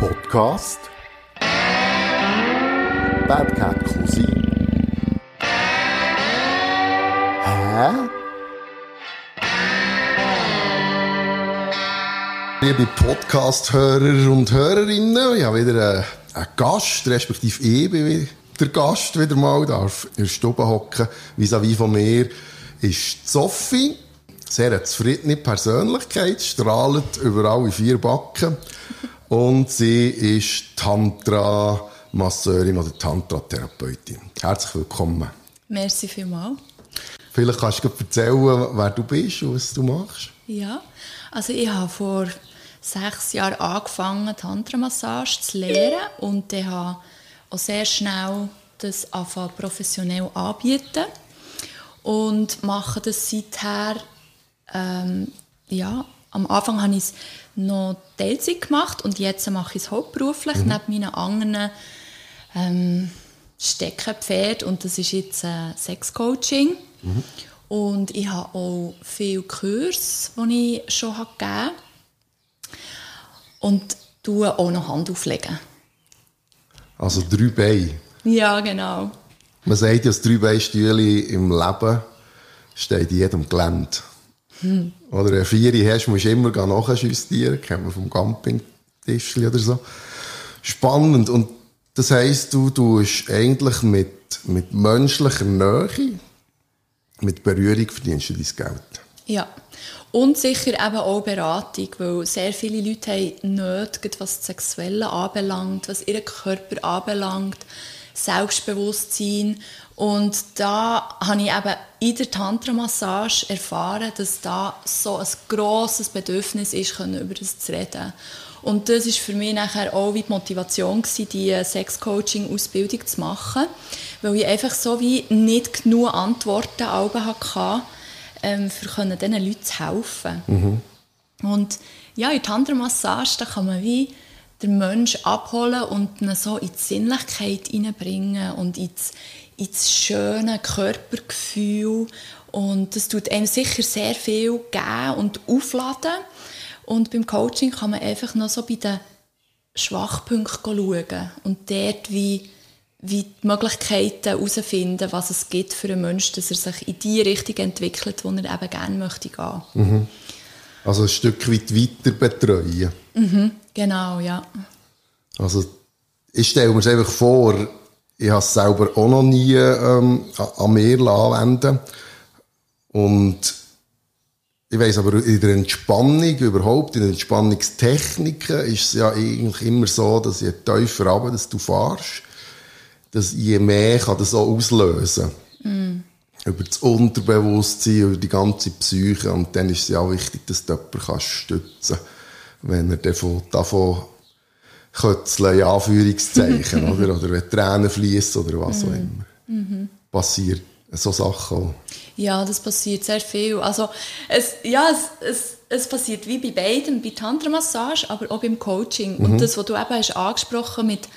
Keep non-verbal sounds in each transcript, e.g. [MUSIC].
Podcast Bad Cat Cousin Hä? Liebe Podcast-Hörer und Hörerinnen, ich habe wieder einen, Gast, respektive ich bin der Gast wieder mal, darf in der Stube hocken. Vis-à-vis von mir ist Sophie, sehr eine zufriedene Persönlichkeit, strahlt über alle vier Backen. Und sie ist Tantra-Masseurin oder Tantra-Therapeutin. Herzlich willkommen. Merci vielmals. Vielleicht kannst du erzählen, wer du bist und was du machst. Ja, also ich habe vor sechs Jahren angefangen, Tantra-Massage zu lernen und ich habe auch sehr schnell das professionell anbieten und mache das seither ähm, ja, am Anfang habe ich es noch Teilzeit gemacht und jetzt mache ich es hauptberuflich mhm. neben meinen anderen ähm, Steckenpferd und das ist jetzt äh, Sexcoaching. Mhm. Und ich habe auch viele Kurse, die ich schon habe gegeben und tue auch noch Hand auflegen. Also drei Beine? Ja, genau. Man sagt ja, das drei Beine im Leben steht in jedem Gelände. Hm. Oder eine Vieri hast, musst du immer nachjustieren, kennt man vom Campingtisch oder so. Spannend. Und das heisst, du tust eigentlich mit, mit menschlicher Nähe, mit Berührung verdienst du dein Geld. Ja. Und sicher eben auch Beratung, weil sehr viele Leute haben Nöte, was das Sexuelle anbelangt, was ihren Körper anbelangt, Selbstbewusstsein. Und da habe ich eben in der Tantra-Massage erfahren, dass da so ein grosses Bedürfnis ist, über das zu reden. Und das ist für mich nachher auch wie die Motivation gewesen, die Sex-Coaching-Ausbildung zu machen, weil ich einfach so wie nicht genug Antworten hatte, ähm, für diesen Leuten zu helfen. Mhm. Und ja, in der Tantra-Massage, da kann man wie den Menschen abholen und ihn so in die Sinnlichkeit hineinbringen und ins, ins schöne Körpergefühl. Und das tut einem sicher sehr viel geben und aufladen. Und beim Coaching kann man einfach noch so bei den Schwachpunkten schauen und dort wie, wie die Möglichkeiten herausfinden, was es gibt für einen Menschen, dass er sich in die Richtung entwickelt, wo er eben gerne möchte gehen. Mhm. Also ein Stück weit weiter betreuen. Mhm, genau, ja. Also ich stelle mir es einfach vor, ich habe es selber auch noch nie ähm, an mir anwenden Und ich weiß aber, in der Entspannung überhaupt, in den Entspannungstechniken ist es ja eigentlich immer so, dass je tiefer runter, dass du fahrst, dass je mehr kann das auch auslösen. Mm. Über das Unterbewusstsein, über die ganze Psyche. Und dann ist es ja auch wichtig, dass du jemanden stützen kannst, wenn er davon, davon Kötzeln, in Anführungszeichen, [LAUGHS] oder? Oder wenn Tränen fließen oder was auch mhm. immer. Mhm. Passiert so Sachen auch. Ja, das passiert sehr viel. Also, es, ja, es, es, es passiert wie bei beiden, bei Tantra-Massage, aber auch beim Coaching. Mhm. Und das, was du eben hast angesprochen mit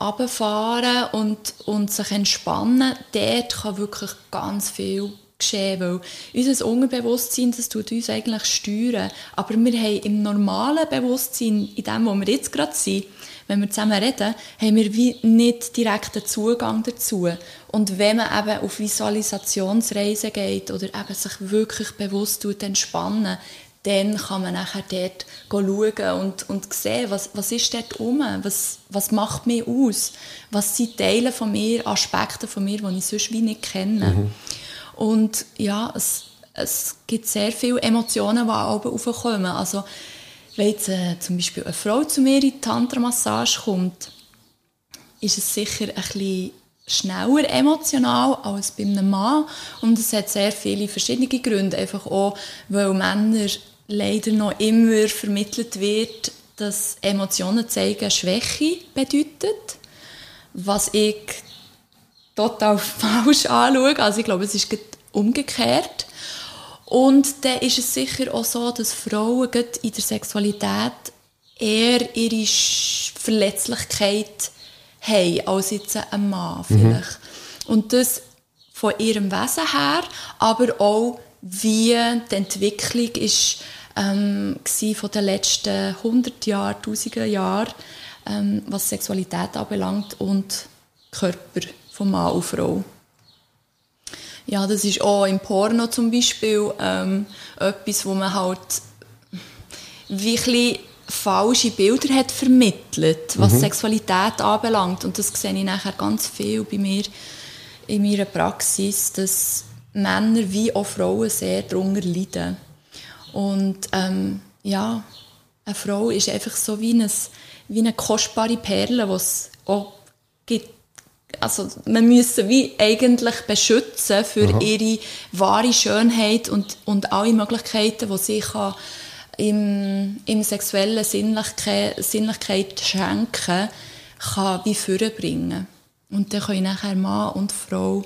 runterfahren und, und sich entspannen, dort kann wirklich ganz viel geschehen, weil unser Unterbewusstsein, das tut uns eigentlich steuern. Aber wir haben im normalen Bewusstsein, in dem, wo wir jetzt gerade sind, wenn wir zusammen reden, haben wir wie nicht direkten Zugang dazu. Und wenn man eben auf Visualisationsreise geht oder eben sich wirklich bewusst tut, entspannen, dann kann man nachher dort schauen und, und sehen, was, was ist dort um, was, was macht mich aus, was sind Teile von mir, Aspekte von mir, die ich sonst wie nicht kenne. Mhm. Und ja, es, es gibt sehr viele Emotionen, die auch aufkommen. Also, wenn jetzt äh, zum Beispiel eine Frau zu mir in die Tantra-Massage kommt, ist es sicher bisschen schneller emotional als bei einem Mann. Und es hat sehr viele verschiedene Gründe. Einfach auch, weil Männer leider noch immer vermittelt wird, dass Emotionen zeigen Schwäche bedeutet. Was ich total [LAUGHS] falsch anschaue. Also ich glaube, es ist umgekehrt. Und dann ist es sicher auch so, dass Frauen in der Sexualität eher ihre Verletzlichkeit haben als jetzt ein Mann mhm. vielleicht. Mhm. Und das von ihrem Wesen her, aber auch wie die Entwicklung ist ähm, von den letzten 100 Jahren, 1000 Jahren, ähm, was Sexualität anbelangt und Körper von Mann und Frau. Ja, das ist auch im Porno zum Beispiel ähm, etwas, wo man halt wirklich falsche Bilder hat vermittelt, was mhm. Sexualität anbelangt. Und das sehe ich nachher ganz viel bei mir in meiner Praxis, dass Männer wie auch Frauen sehr darunter leiden. Und ähm, ja, eine Frau ist einfach so wie, ein, wie eine kostbare Perle, die es auch. Also man müsse wie eigentlich beschützen für Aha. ihre wahre Schönheit und, und alle Möglichkeiten, die sie kann im, im sexuellen Sinnlichkeit, Sinnlichkeit schenken kann, wie vorbringen. Und dann können nachher Mann und Frau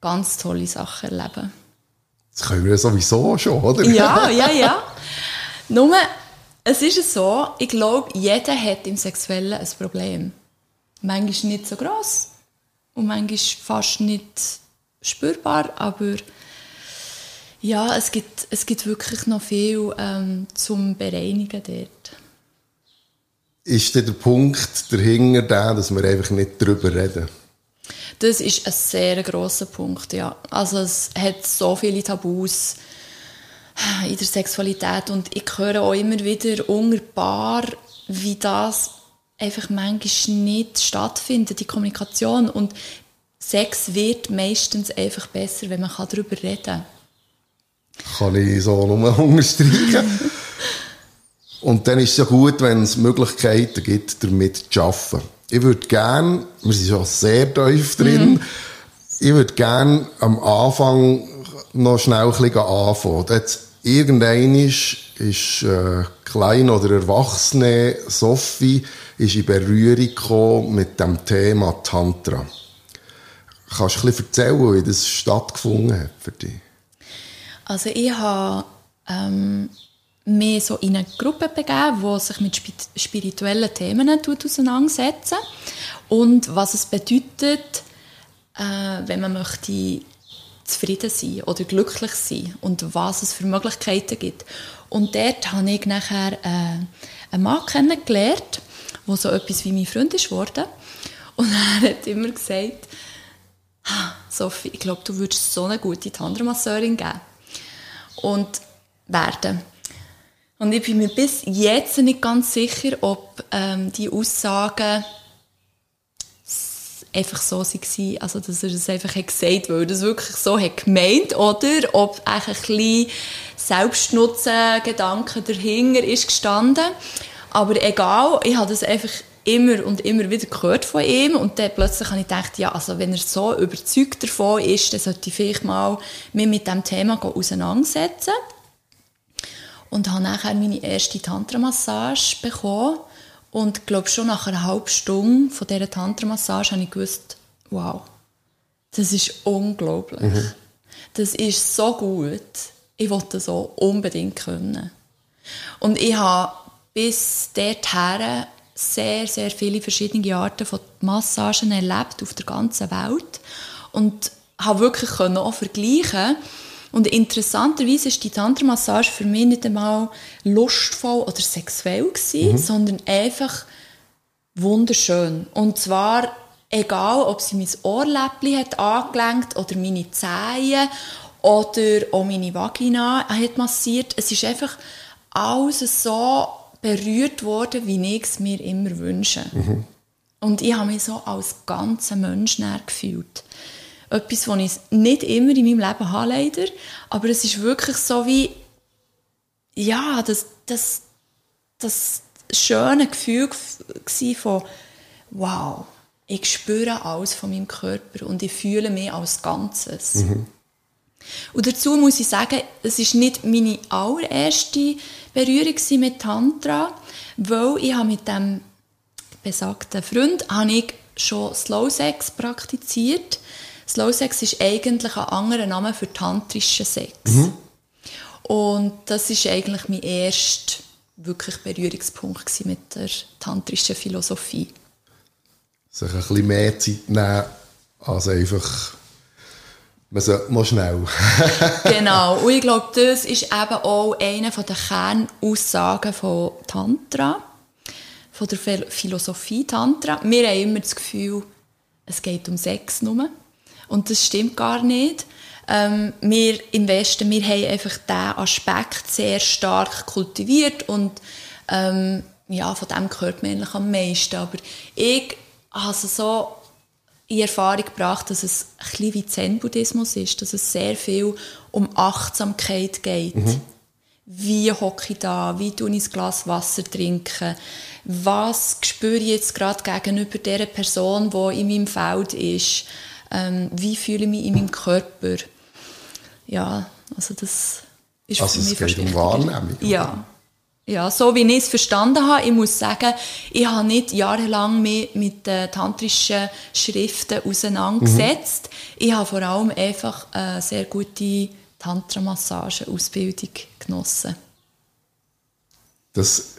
ganz tolle Sachen erleben. Das können wir sowieso schon, oder? Ja, [LAUGHS] ja, ja. Nur, es ist so, ich glaube, jeder hat im Sexuellen ein Problem. Manchmal nicht so gross und manchmal fast nicht spürbar, aber ja, es gibt, es gibt wirklich noch viel ähm, zum Bereinigen dort. Ist der Punkt dahinter der, dass wir einfach nicht darüber reden? Das ist ein sehr grosser Punkt, ja. Also es hat so viele Tabus in der Sexualität und ich höre auch immer wieder unter wie das einfach manchmal nicht stattfindet, die Kommunikation und Sex wird meistens einfach besser, wenn man darüber reden kann. Kann ich so nur [LAUGHS] unterstreichen. Und dann ist es ja gut, wenn es Möglichkeiten gibt, damit zu arbeiten. Ich würde gerne, wir sind schon sehr tief drin, mhm. ich würde gerne am Anfang noch schnell ein bisschen anfangen. Jetzt, irgendein ist, ist äh, klein oder erwachsene Sophie ist in Berührung mit dem Thema Tantra. Kannst du ein bisschen erzählen, wie das stattgefunden hat für dich? Also ich habe ähm, mich so in eine Gruppe begeben, die sich mit spirituellen Themen auseinandersetzt und was es bedeutet, äh, wenn man möchte zufrieden sein oder glücklich sein und was es für Möglichkeiten gibt. Und dort habe ich nachher äh, einen Mann kennengelernt, der so etwas wie mein Freund ist geworden. Und er hat immer gesagt, Sophie, ich glaube, du würdest so eine gute Tantra-Masseurin geben und werden. Und ich bin mir bis jetzt nicht ganz sicher, ob ähm, die Aussagen einfach so waren, also dass er das einfach hat gesagt weil er das wirklich so hat gemeint oder ob ein bisschen Selbstnutzengedanke dahinter ist gestanden. Aber egal, ich habe das einfach immer und immer wieder gehört von ihm und dann plötzlich habe ich gedacht, ja, also wenn er so überzeugt davon ist, dann sollte ich vielleicht mal mich mit dem Thema auseinandersetzen. Und habe nachher meine erste Tantra-Massage bekommen und glaube schon nach einer halben Stunde von dieser Tantra-Massage habe ich gewusst, wow, das ist unglaublich. Mhm. Das ist so gut. Ich wollte das so unbedingt können. Und ich habe bis dorthin sehr, sehr viele verschiedene Arten von Massagen erlebt auf der ganzen Welt und habe wirklich auch vergleichen und interessanterweise ist die Tantra-Massage für mich nicht einmal lustvoll oder sexuell gewesen, mhm. sondern einfach wunderschön. Und zwar egal, ob sie mein Ohrläppchen hat angelenkt oder meine Zehen oder auch meine Vagina hat massiert. Es ist einfach alles so berührt worden, wie ich es mir immer wünsche. Mhm. Und ich habe mich so als ganzer Mensch gefühlt. Etwas, was ich nicht immer in meinem Leben habe, leider. Aber es ist wirklich so wie, ja, das, das, das schöne Gefühl von, wow, ich spüre alles von meinem Körper und ich fühle mich als Ganzes. Mhm. Und dazu muss ich sagen, es ist nicht meine allererste Berührung mit Tantra, weil ich habe mit dem besagten Freund habe ich schon Slow Sex praktiziert. Slow Sex ist eigentlich ein anderer Name für tantrischen Sex. Mhm. Und das ist eigentlich mein erster wirklich Berührungspunkt mit der tantrischen Philosophie. Sich ein bisschen mehr Zeit nehmen, als einfach man sollte mal schnell. [LAUGHS] genau. Und ich glaube, das ist eben auch eine der Kernaussagen von Tantra, von der Philosophie Tantra. Wir haben immer das Gefühl, es geht um Sex nur. Und das stimmt gar nicht. Ähm, wir im Westen, wir haben einfach diesen Aspekt sehr stark kultiviert und ähm, ja, von dem gehört man eigentlich am meisten. Aber ich habe es so in Erfahrung gebracht, dass es ein bisschen wie Zen-Buddhismus ist, dass es sehr viel um Achtsamkeit geht. Mhm. Wie hocke ich da? Wie tue ich ein Glas Wasser trinken? Was spüre ich jetzt gerade gegenüber der Person, die in meinem Feld ist? Ähm, wie fühle ich mich in meinem Körper? Ja, also das ist also für mich es geht um Wahrnehmung. Ja. Ja, so wie ich es verstanden habe, ich muss sagen, ich habe nicht jahrelang mich mit den tantrischen Schriften auseinandergesetzt. Mhm. Ich habe vor allem einfach eine sehr gute Tantra-Massage-Ausbildung genossen. Das,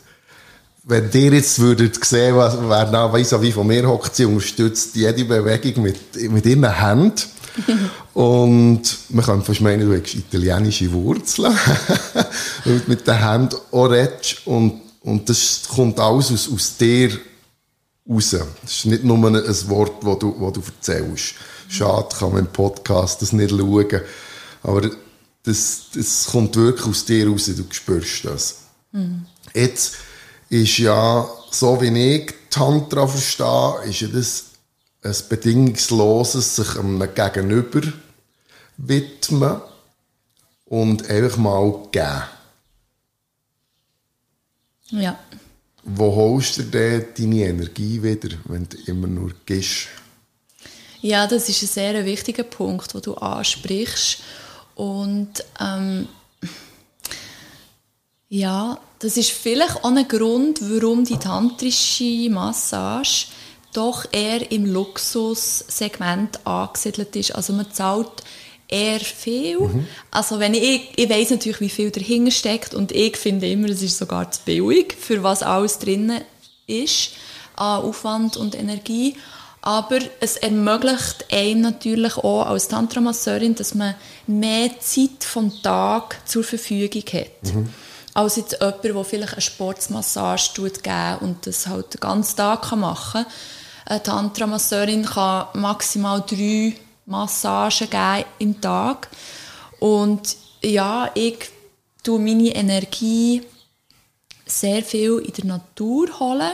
wenn ihr jetzt würdet sehen, was, wer da weiss, wie von mir hockt, sie unterstützt jede Bewegung mit, mit ihren Händen. [LAUGHS] Und man kann fast meinen, du hast italienische Wurzeln, [LAUGHS] du mit den Händen redest. Und, und das kommt alles aus, aus dir raus. Das ist nicht nur ein Wort, das du, das du erzählst. Schade, kann man im Podcast das nicht schauen. Aber das, das kommt wirklich aus dir raus, du spürst das. Mhm. Jetzt ist ja, so wie ich Tantra verstehe, ist ja das ein bedingungsloses sich einem Gegenüber widmen und einfach mal geben. Ja. Wo holst du denn deine Energie wieder, wenn du immer nur gehst? Ja, das ist ein sehr wichtiger Punkt, den du ansprichst. Und ähm, ja, das ist vielleicht auch ein Grund, warum die tantrische Massage doch eher im Luxussegment angesiedelt ist. Also man zahlt eher viel. Mhm. Also wenn ich, ich weiß natürlich, wie viel dahinter steckt und ich finde immer, es ist sogar zu billig, für was alles drin ist an Aufwand und Energie. Aber es ermöglicht einem natürlich auch als Tantramasseurin, dass man mehr Zeit vom Tag zur Verfügung hat. Mhm. Als jetzt jemand, der vielleicht eine Sportsmassage tut und das halt den ganzen Tag machen kann eine Tantra-Masseurin kann maximal drei Massagen geben im Tag. Und ja, ich tue meine Energie sehr viel in der Natur holen.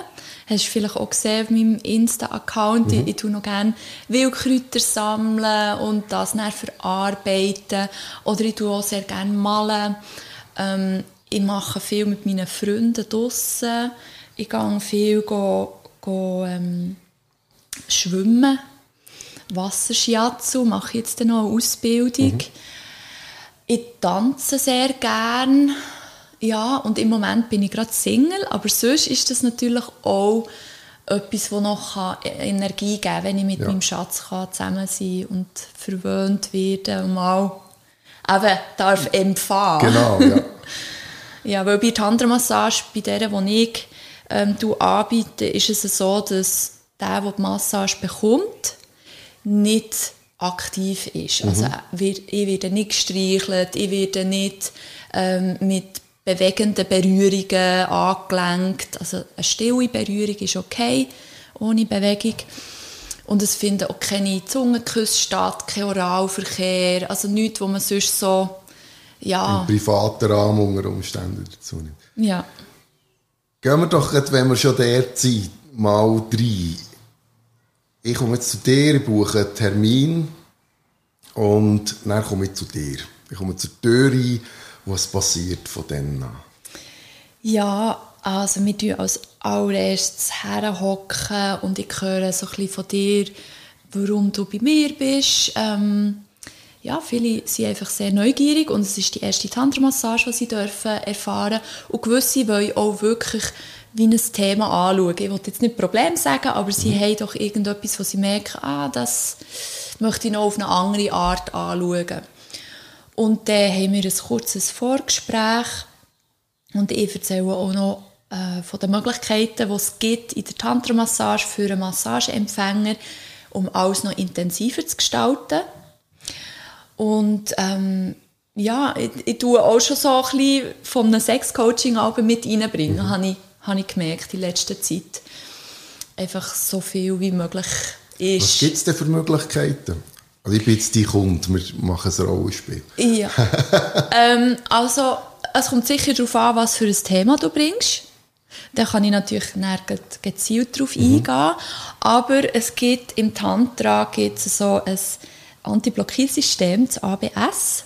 Hast du vielleicht auch gesehen auf meinem Insta-Account. Mhm. Ich, ich tue noch gerne Wildkräuter sammeln und das dann verarbeiten. Oder ich tue auch sehr gerne malen. Ähm, ich mache viel mit meinen Freunden draussen. Ich gehe viel go, go, ähm, Schwimmen, Wasserschiatsu, mache ich jetzt noch eine Ausbildung. Mhm. Ich tanze sehr gern. Ja, und im Moment bin ich gerade Single, aber sonst ist das natürlich auch etwas, das noch Energie geben kann, wenn ich mit ja. meinem Schatz kann zusammen sein und verwöhnt werden und mal eben darf empfangen. Genau, ja. [LAUGHS] ja, weil bei der Tantra-Massage, bei der, die ich ähm, anbiete, ist es so, dass der, der die Massage bekommt, nicht aktiv ist. Mhm. Also ich werde nicht gestreichelt, ich werde nicht ähm, mit bewegenden Berührungen angelenkt. Also eine stille Berührung ist okay, ohne Bewegung. Und es finden auch keine Zungenküsse statt, kein Oralverkehr, also nichts, wo man sonst so, ja... Im privaten Rahmen unter Umständen dazu nimmt. Ja. Gehen wir doch, wenn wir schon dort sind, mal rein ich komme jetzt zu dir, ich buche einen Termin und dann komme ich zu dir. Ich komme zur Tür rein, was passiert von dann an? Ja, also wir tun als allererstes herhocken und ich höre so ein bisschen von dir, warum du bei mir bist. Ähm, ja, viele sind einfach sehr neugierig und es ist die erste Tantra-Massage, die sie dürfen erfahren und gewisse wollen auch wirklich wie ein Thema anschauen. Ich will jetzt nicht Problem sagen, aber sie mhm. haben doch irgendetwas, wo sie merken, ah, das möchte ich noch auf eine andere Art anschauen. Und dann haben wir ein kurzes Vorgespräch und ich erzähle auch noch äh, von den Möglichkeiten, die es gibt in der Tantra-Massage für einen Massageempfänger, um alles noch intensiver zu gestalten. Und ähm, ja, ich, ich tue auch schon so ein bisschen von einem Sexcoaching mit reinbringen, mhm. habe ich, hab ich gemerkt in letzter Zeit. Einfach so viel wie möglich ist. Was gibt es denn für Möglichkeiten? Also ich bin jetzt dein Kunde, wir machen ein Rollenspiel. Ja. [LAUGHS] ähm, also, es kommt sicher darauf an, was für ein Thema du bringst. Da kann ich natürlich gezielt darauf mhm. eingehen. Aber es gibt im Tantra gibt es so ein Antiblockiersystem, das ABS.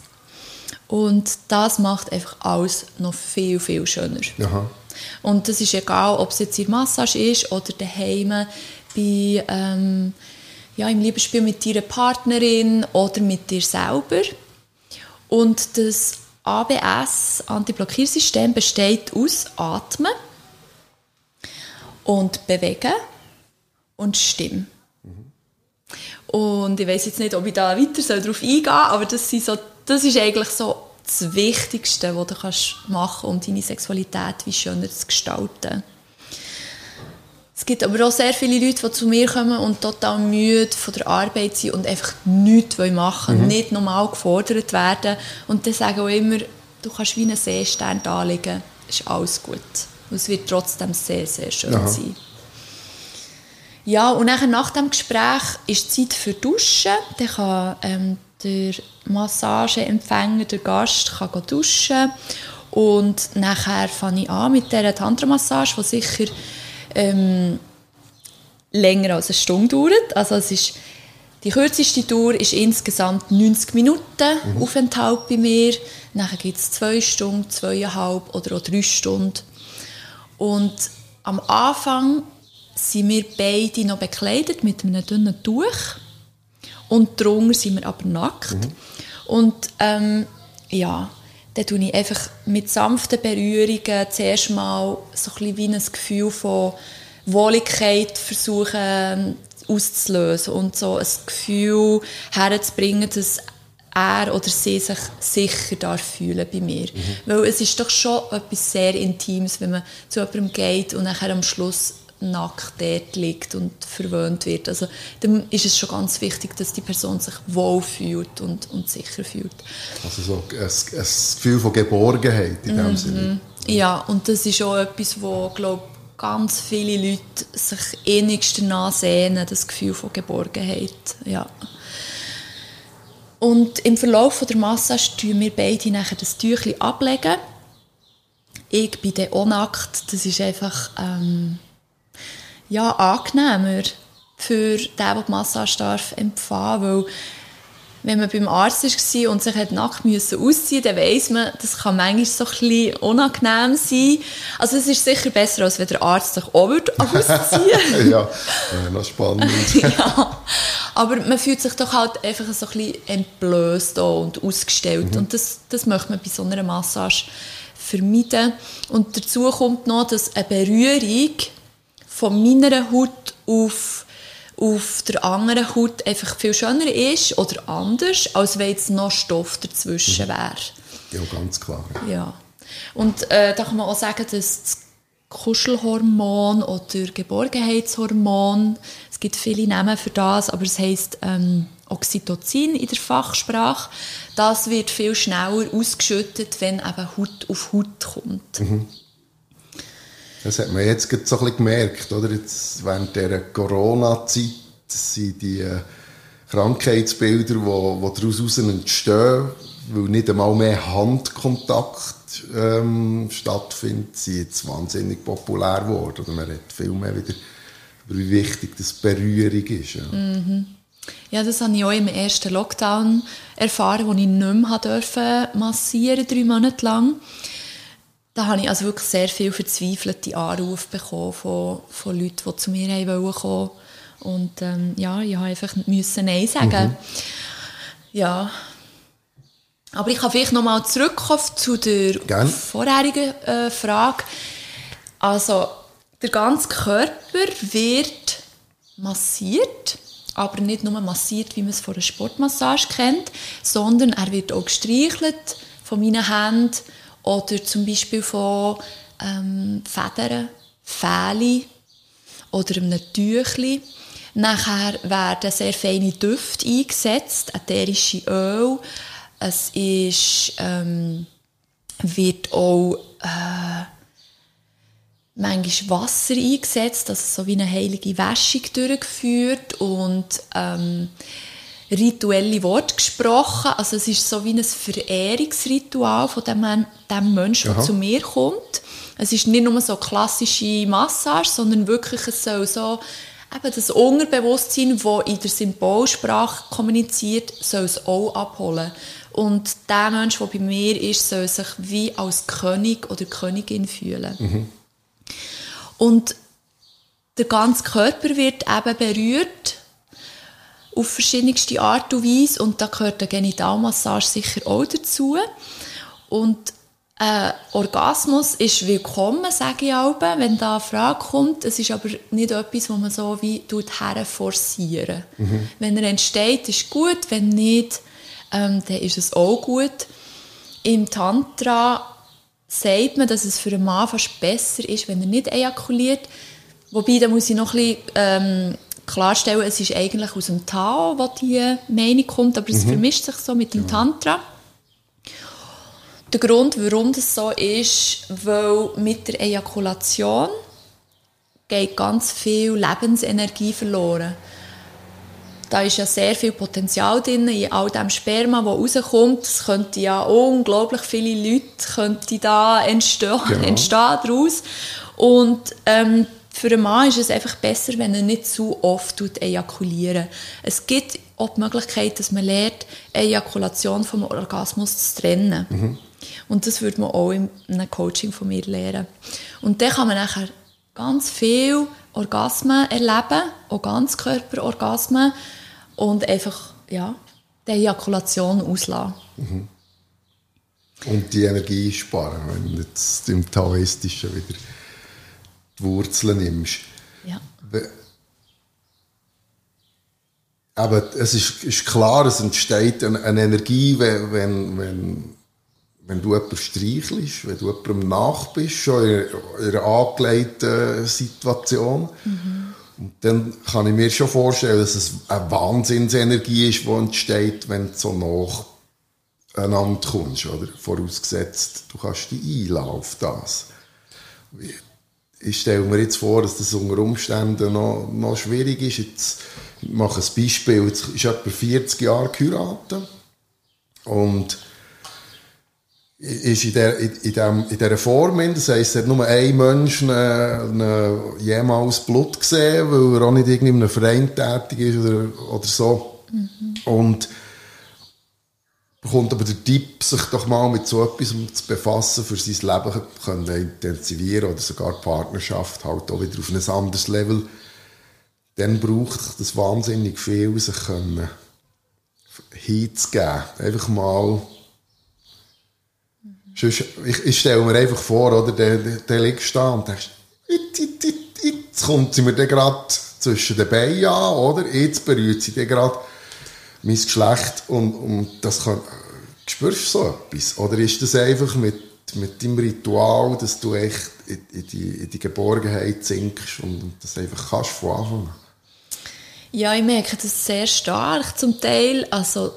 Und das macht einfach alles noch viel, viel schöner. Aha. Und das ist egal, ob es jetzt in Massage ist oder daheim bei, ähm, ja, im Liebesspiel mit deiner Partnerin oder mit dir selber. Und das ABS, Antiblockiersystem, besteht aus Atmen und Bewegen und Stimme. Mhm. Und ich weiß jetzt nicht, ob ich da weiter darauf eingehen soll, aber das, sind so, das ist eigentlich so das Wichtigste, was du kannst machen kannst, um deine Sexualität wie schöner zu gestalten. Es gibt aber auch sehr viele Leute, die zu mir kommen und total müde von der Arbeit sind und einfach nichts machen wollen, mhm. nicht normal gefordert werden. Und dann sagen auch immer, du kannst wie einen Seestern anlegen, ist alles gut. Und es wird trotzdem sehr, sehr schön Aha. sein. Ja, und nachher, nach dem Gespräch ist Zeit für Duschen. Dann kann ähm, der Massageempfänger, der Gast, kann duschen. Und nachher fange ich an mit dieser Tantra-Massage, die sicher ähm, länger als eine Stunde dauert. Also es ist, die kürzeste Tour ist insgesamt 90 Minuten mhm. Aufenthalt bei mir. Nachher gibt es zwei Stunden, zweieinhalb oder auch drei Stunden. Und am Anfang sind wir beide noch bekleidet mit einem dünnen Tuch und drunter sind wir aber nackt. Mhm. Und ähm, ja, dann tue ich einfach mit sanften Berührungen zuerst mal so ein wie ein Gefühl von Wohligkeit versuchen ähm, auszulösen und so ein Gefühl herzubringen, dass er oder sie sich sicher darf fühlen bei mir. Mhm. Weil es ist doch schon etwas sehr Intimes, wenn man zu jemandem geht und nachher am Schluss nackt dort liegt und verwöhnt wird. Also dann ist es schon ganz wichtig, dass die Person sich wohl fühlt und, und sicher fühlt. Also so ein, ein Gefühl von Geborgenheit in dem mhm. Sinne. Ja, und das ist auch etwas, wo glaube ganz viele Leute sich innigst danach sehnen, das Gefühl von Geborgenheit. Ja. Und im Verlauf der Massage tun wir beide nachher das Tüchlein ablegen. Ich bin dann auch nackt. Das ist einfach... Ähm, ja, angenehmer für den, der die Massage darf empfangen weil wenn man beim Arzt war und sich nackt müssen ausziehen dann weiss man, das kann manchmal so ein bisschen unangenehm sein. Also es ist sicher besser, als wenn der Arzt sich auch [LAUGHS] ausziehen ja, noch spannend. [LAUGHS] ja, aber man fühlt sich doch halt einfach so ein bisschen entblößt und ausgestellt. Mhm. Und das, das möchte man bei so einer Massage vermeiden. Und dazu kommt noch, dass eine Berührung von meiner Haut auf, auf der anderen Haut einfach viel schöner ist oder anders, als wenn jetzt noch Stoff dazwischen mhm. wäre. Ja, ganz klar. Ja. Und äh, da kann man auch sagen, dass das Kuschelhormon oder Geborgenheitshormon, es gibt viele Namen für das, aber es heißt ähm, Oxytocin in der Fachsprache, das wird viel schneller ausgeschüttet, wenn eben Haut auf Haut kommt. Mhm. Das hat man jetzt so ein bisschen gemerkt, oder? Jetzt während dieser Corona-Zeit sind die äh, Krankheitsbilder, die, die daraus entstehen, weil nicht einmal mehr Handkontakt ähm, stattfindet, sind jetzt wahnsinnig populär geworden. Oder man redet viel mehr wieder über wie wichtig das Berührung ist. Ja. Mhm. Ja, das habe ich auch im ersten Lockdown erfahren, wo ich nicht mehr durfte massieren, drei Monate lang da habe ich also wirklich sehr viel verzweifelte Anrufe bekommen von, von Leuten, die zu mir kommen wollten. Und ähm, ja, ich musste einfach müssen Nein sagen. Mhm. Ja. Aber ich kann vielleicht nochmal zurückkommen zu der Gern. vorherigen äh, Frage. Also, der ganze Körper wird massiert, aber nicht nur massiert, wie man es von einer Sportmassage kennt, sondern er wird auch gestreichelt von meinen Händen oder zum Beispiel von ähm, Federn, Fähli oder einem Tüchli. Nachher werden sehr feine Düfte eingesetzt, ätherische Öl. Es ist, ähm, wird auch äh, manchmal Wasser eingesetzt, also so wie eine heilige Wäschung durchgeführt und ähm, rituelle Worte gesprochen. Also es ist so wie ein Verehrungsritual von dem, dem Menschen, der zu mir kommt. Es ist nicht nur so klassische Massage, sondern wirklich, es soll so eben das Unterbewusstsein, das in der Symbolsprache kommuniziert, soll es auch abholen. Und der Mensch, der bei mir ist, soll sich wie als König oder Königin fühlen. Mhm. Und der ganze Körper wird eben berührt auf verschiedenste Art und Weise und da gehört eine Genitalmassage sicher auch dazu. Und äh, Orgasmus ist willkommen, sage ich auch, wenn da eine Frage kommt. Es ist aber nicht etwas, wo man so wie forcieren mhm. Wenn er entsteht, ist gut, wenn nicht, ähm, dann ist es auch gut. Im Tantra sagt man, dass es für einen Mann fast besser ist, wenn er nicht ejakuliert. Wobei, da muss ich noch ein bisschen ähm, klarstellen, es ist eigentlich aus dem Tao, wo die Meinung kommt, aber es mhm. vermischt sich so mit dem ja. Tantra. Der Grund, warum das so ist, weil mit der Ejakulation geht ganz viel Lebensenergie verloren. Da ist ja sehr viel Potenzial drin in all dem Sperma, das rauskommt. Es könnte ja unglaublich viele Leute könnte da entstehen, genau. [LAUGHS] entstehen daraus. Und ähm, für einen Mann ist es einfach besser, wenn er nicht zu oft ejakulieren. Es gibt auch die Möglichkeit, dass man lernt, Ejakulation vom Orgasmus zu trennen. Mhm. Und das würde man auch in einem Coaching von mir lernen. Und dann kann man nachher ganz viel Orgasmen erleben, auch Ganzkörperorgasmen und einfach, ja, die Ejakulation auslassen. Mhm. Und die Energie sparen, wenn jetzt im Taoistischen wieder die Wurzeln nimmst. Ja. Aber es ist, ist klar, es entsteht eine, eine Energie, wenn, wenn, wenn wenn du jemanden streichelst, wenn du jemandem nach bist, schon in, einer angelegten Situation. Mhm. Und dann kann ich mir schon vorstellen, dass es eine Wahnsinnsenergie ist, die entsteht, wenn du so nach einander kommst, oder? Vorausgesetzt, du kannst dich einladen auf das. Ich stelle mir jetzt vor, dass das unter Umständen noch, noch schwierig ist. Jetzt, ich mache ein Beispiel. Jetzt ist etwa 40 Jahre geheiratet. Und ist in, der, in, in, dem, in dieser Form, das heisst, er hat nur ein Mensch eine, eine, jemals Blut gesehen, weil er auch nicht in einem Verein tätig ist oder, oder so. Mhm. Und bekommt aber der Tipp, sich doch mal mit so etwas zu befassen, für sein Leben können intensivieren oder sogar die Partnerschaft halt auch wieder auf ein anderes Level. Dann braucht das wahnsinnig viel, sich können hinzugeben. Einfach mal ich, ich stelle mir einfach vor, oder, der, der, liegt da und denkst, jetzt kommt sie mir gerade zwischen den Beinen an, oder? Jetzt berührt sie dann gerade mein Geschlecht und, und das kann, spürst du so etwas? Oder ist das einfach mit, mit deinem Ritual, dass du echt in, in, die, in die Geborgenheit sinkst und das einfach kannst von Anfang an? Ja, ich merke das sehr stark zum Teil. Also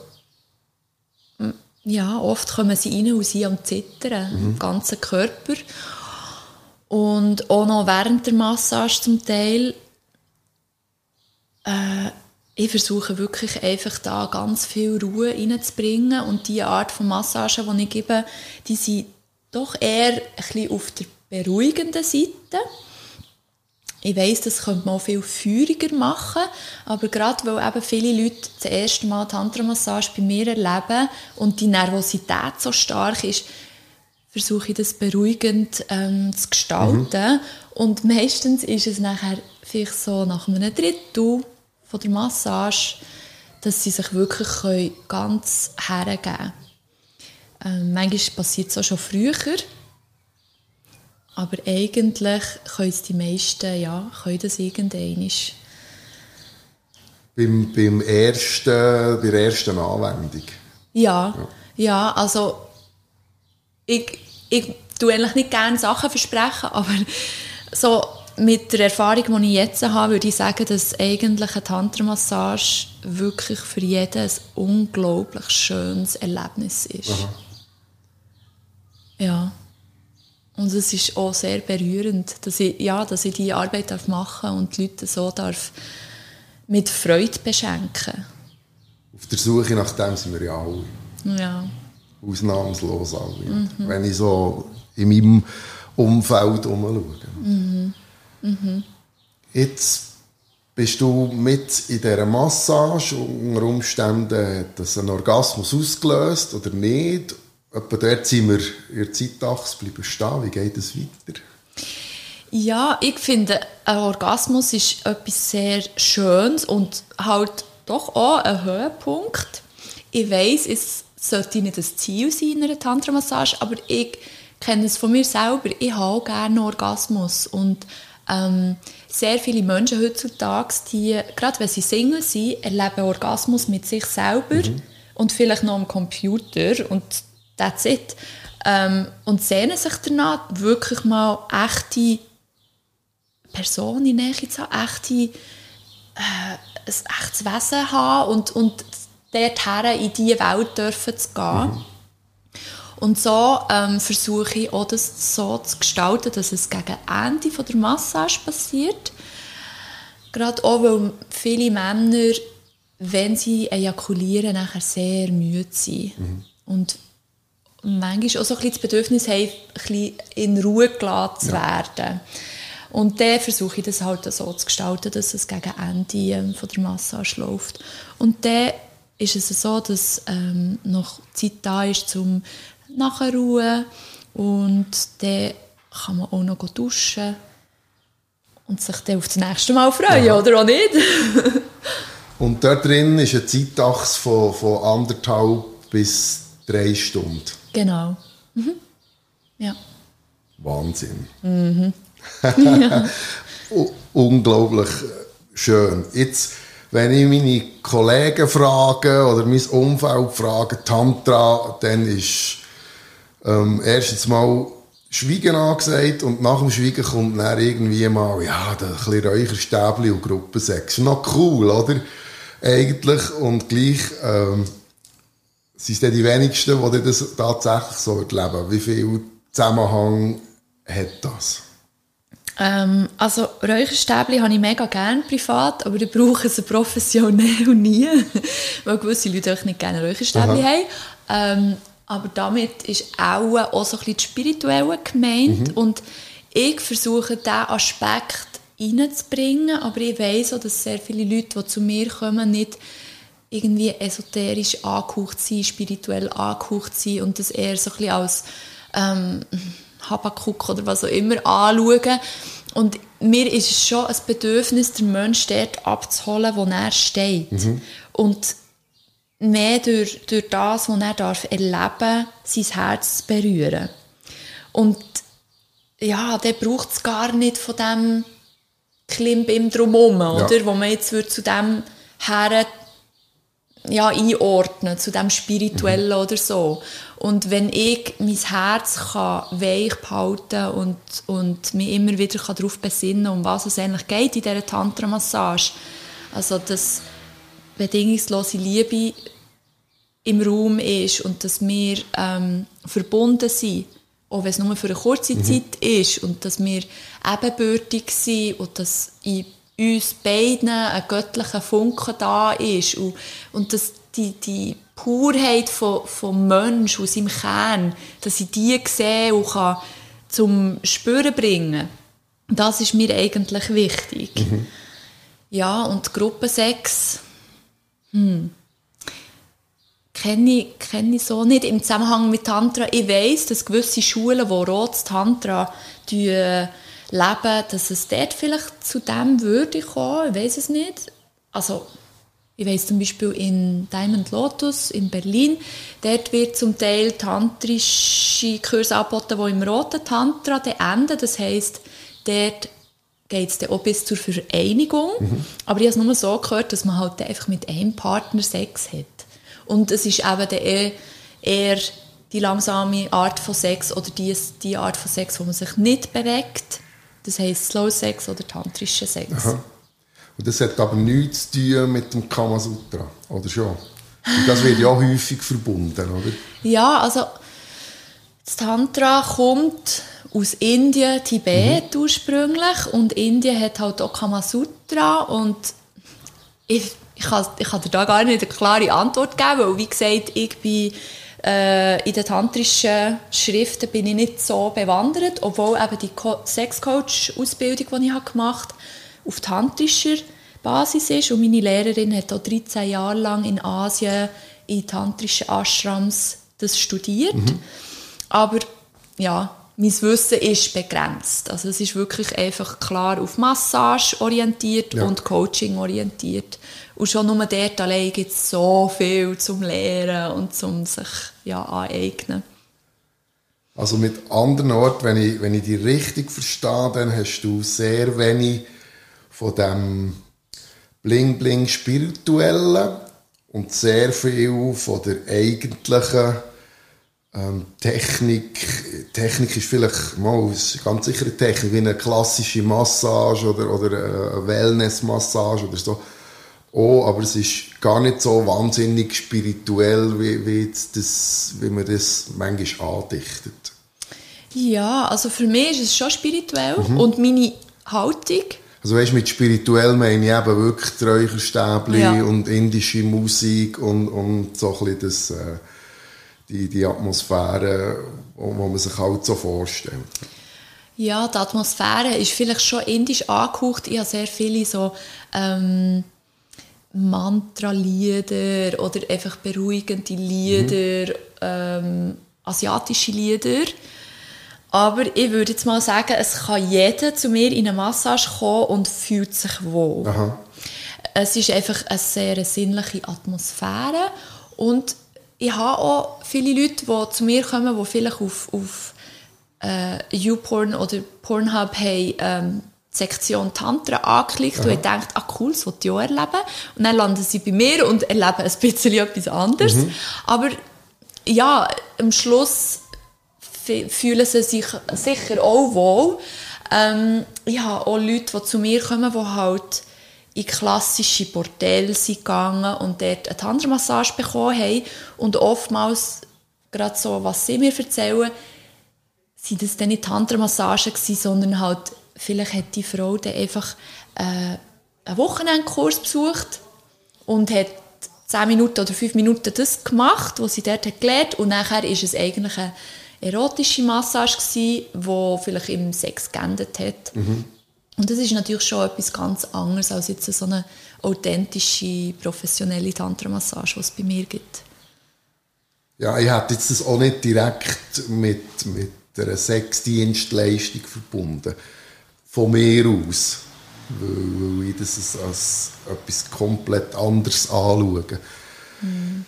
ja, oft kommen sie rein und sind am Zittern, mhm. im ganzen Körper. Und auch noch während der Massage zum Teil. Äh, ich versuche wirklich einfach da ganz viel Ruhe reinzubringen und die Art von Massage, die ich gebe, die sind doch eher ein bisschen auf der beruhigenden Seite. Ich weiss, das könnte man auch viel feuriger machen, aber gerade weil eben viele Leute das erste Mal Tantra-Massage bei mir erleben und die Nervosität so stark ist, versuche ich das beruhigend ähm, zu gestalten. Mhm. Und meistens ist es nachher vielleicht so nach einem Drittel von der Massage, dass sie sich wirklich ganz hergeben können. Ähm, manchmal passiert es auch schon früher, aber eigentlich können es die meisten, ja, können das irgendwann. Beim, beim ersten, bei der ersten Anwendung? Ja, ja, ja also ich, ich tue eigentlich nicht gerne Sachen versprechen, aber so mit der Erfahrung, die ich jetzt habe, würde ich sagen, dass eigentlich eine Tantra-Massage wirklich für jeden ein unglaublich schönes Erlebnis ist. Aha. Ja. Und es ist auch sehr berührend, dass ich, ja, dass ich diese Arbeit darf machen und die Leute so darf mit Freude beschenken. Auf der Suche nach dem sind wir ja alle. Ja. Ausnahmslos alle. Mhm. Wenn ich so in meinem Umfeld umschaue. Mhm. Mhm. Jetzt bist du mit in dieser Massage. Unter Umständen hat das einen Orgasmus ausgelöst oder nicht. Etwa dort sind wir in der Zeitachse bleiben stehen. Wie geht es weiter? Ja, ich finde, ein Orgasmus ist etwas sehr Schönes und halt doch auch ein Höhepunkt. Ich weiß, es sollte nicht das Ziel sein in einer Tantra-Massage, aber ich kenne es von mir selber. Ich habe auch gerne Orgasmus und ähm, sehr viele Menschen heutzutage, die, gerade wenn sie Single sind, erleben Orgasmus mit sich selber mhm. und vielleicht noch am Computer und that's it. Ähm, und sehnen sich danach, wirklich mal echte Personen in Nähe zu haben, echte, äh, ein echtes Wesen haben und, und dorthin in diese Welt dürfen zu gehen. Mhm. Und so ähm, versuche ich auch das so zu gestalten, dass es gegen Ende von der Massage passiert. Gerade auch, weil viele Männer, wenn sie ejakulieren, nachher sehr müde sind. Mhm. Und manchmal auch so ein bisschen das Bedürfnis haben, ein bisschen in Ruhe gelassen zu werden. Und dann versuche ich das halt so zu gestalten, dass es gegen Ende ähm, von der Massage läuft. Und dann ist es so, dass ähm, noch Zeit da ist zum Nachruhen und dann kann man auch noch duschen und sich dann auf das nächste Mal freuen, ja. oder auch nicht? [LAUGHS] und dort drin ist eine Zeitachse von, von anderthalb bis drei Stunden. Genau. Mhm. Ja. Wahnsinn. Mhm. [LAUGHS] ja. Unglaublich schön. Jetzt wenn ich meine Kollegen frage oder mein Umfeld frage, Tantra, dann ist ähm, erstens mal Schweigen angesagt und nach dem Schweigen kommt dann irgendwie mal, ja, ein bisschen Räucherstäbli und Gruppensex. Noch cool, oder? Eigentlich. Und gleich ähm, sind es dann die wenigsten, die das tatsächlich so erleben. Wie viel Zusammenhang hat das? Ähm, also Räucherstäbchen habe ich mega gerne privat, aber ich brauche sie professionell [LAUGHS] nie, weil gewisse Leute auch nicht gerne Räucherstäbchen haben. Ähm, aber damit ist auch, auch so ein bisschen das Spirituelle gemeint mhm. und ich versuche diesen Aspekt reinzubringen, aber ich weiß auch, dass sehr viele Leute, die zu mir kommen, nicht irgendwie esoterisch angehaucht sind, spirituell angehaucht sind und das eher so ein bisschen als ähm, Habakuk oder was auch immer anschauen. Und mir ist es schon ein Bedürfnis, den Menschen dort abzuholen, wo er steht. Mhm. Und mehr durch, durch das, was er darf erleben sein Herz zu berühren. Und ja, der braucht es gar nicht von dem Klimbim drumherum, ja. oder? Wo man jetzt zu dem her ja, einordnen, zu dem Spirituellen mhm. oder so. Und wenn ich mein Herz kann weich behalten und, und mich immer wieder darauf besinnen um was es eigentlich geht in dieser Tantra-Massage, also dass bedingungslose Liebe im Raum ist und dass wir ähm, verbunden sind, auch wenn es nur für eine kurze mhm. Zeit ist und dass wir ebenbürtig sind und dass in uns beiden ein göttlicher Funke da ist und, und dass die, die Purheit von, vom Menschen aus seinem Kern, dass ich die sehe und kann zum Spüren bringen das ist mir eigentlich wichtig. Mhm. Ja, und Gruppensex, hm, kenne ich, kenn ich so nicht im Zusammenhang mit Tantra. Ich weiß, dass gewisse Schulen, die Rotes Tantra leben, dass es dort vielleicht zu dem würde kommen. Ich weiß es nicht. Also, ich weiß zum Beispiel in Diamond Lotus in Berlin, dort wird zum Teil tantrische Kurse angeboten, die im roten Tantra enden. Das heisst, dort geht es dann auch bis zur Vereinigung. Mhm. Aber ich habe es nur so gehört, dass man halt einfach mit einem Partner Sex hat. Und es ist eben eher, eher die langsame Art von Sex oder die, die Art von Sex, wo man sich nicht bewegt Das heisst Slow Sex oder tantrischer Sex. Aha. Und das hat aber nichts zu tun mit dem Kamasutra, oder schon? Und das wird ja häufig verbunden, oder? Ja, also das Tantra kommt aus Indien, Tibet mhm. ursprünglich und Indien hat halt auch Kamasutra und ich, ich, kann, ich kann dir da gar nicht eine klare Antwort geben, weil wie gesagt, ich bin äh, in den tantrischen Schriften bin ich nicht so bewandert, obwohl eben die Sexcoach-Ausbildung, die ich gemacht habe, auf tantrischer Basis ist. Und meine Lehrerin hat auch 13 Jahre lang in Asien in tantrischen Ashrams das studiert. Mhm. Aber ja, mein Wissen ist begrenzt. Also es ist wirklich einfach klar auf Massage orientiert ja. und Coaching orientiert. Und schon nur dort allein gibt es so viel zum Lehren und zum sich ja, aneignen. Also mit anderen Worten, wenn ich, wenn ich die richtig verstehe, dann hast du sehr wenig von dem Bling-Bling Spirituellen und sehr viel von der eigentlichen ähm, Technik. Technik ist vielleicht mal ist ganz sicher eine Technik, wie eine klassische Massage oder, oder eine Wellness-Massage oder so. Oh, aber es ist gar nicht so wahnsinnig spirituell, wie, wie, das, wie man das manchmal andichtet. Ja, also für mich ist es schon spirituell mhm. und meine Haltung also weißt, mit spirituell meine ich eben wirklich die Räucherstäbchen ja. und indische Musik und, und so ein bisschen das, äh, die, die Atmosphäre, wo man sich halt so vorstellt. Ja, die Atmosphäre ist vielleicht schon indisch angehaucht. Ich habe sehr viele so ähm, Mantra-Lieder oder einfach beruhigende Lieder, mhm. ähm, asiatische Lieder aber ich würde jetzt mal sagen, es kann jeder zu mir in eine Massage kommen und fühlt sich wohl. Aha. Es ist einfach eine sehr sinnliche Atmosphäre und ich habe auch viele Leute, die zu mir kommen, die vielleicht auf, auf äh, YouPorn oder Pornhub haben, ähm, die Sektion Tantra angeklickt Aha. und ich denke, ah cool, das will ich auch erleben. Und dann landen sie bei mir und erleben ein bisschen etwas anderes. Mhm. Aber ja, am Schluss fühlen sie sich sicher auch wohl. Ähm, ich habe auch Leute, die zu mir kommen, die halt in klassische Bordelle sind gegangen und dort eine Tantra-Massage bekommen haben. Und oftmals, gerade so, was sie mir erzählen, sind das dann nicht Tantra-Massagen sondern halt, vielleicht hat die Frau dann einfach äh, einen Wochenendkurs besucht und hat 10 Minuten oder 5 Minuten das gemacht, was sie dort hat gelernt und nachher ist es eigentlich eine erotische Massage die vielleicht im Sex geendet hat. Mhm. Und das ist natürlich schon etwas ganz anderes als jetzt so eine authentische, professionelle Tantra-Massage, die es bei mir gibt. Ja, ich hätte jetzt das auch nicht direkt mit, mit einer Sexdienstleistung verbunden. Von mir aus. Weil, weil ich das als etwas komplett anderes anschaue. Mhm.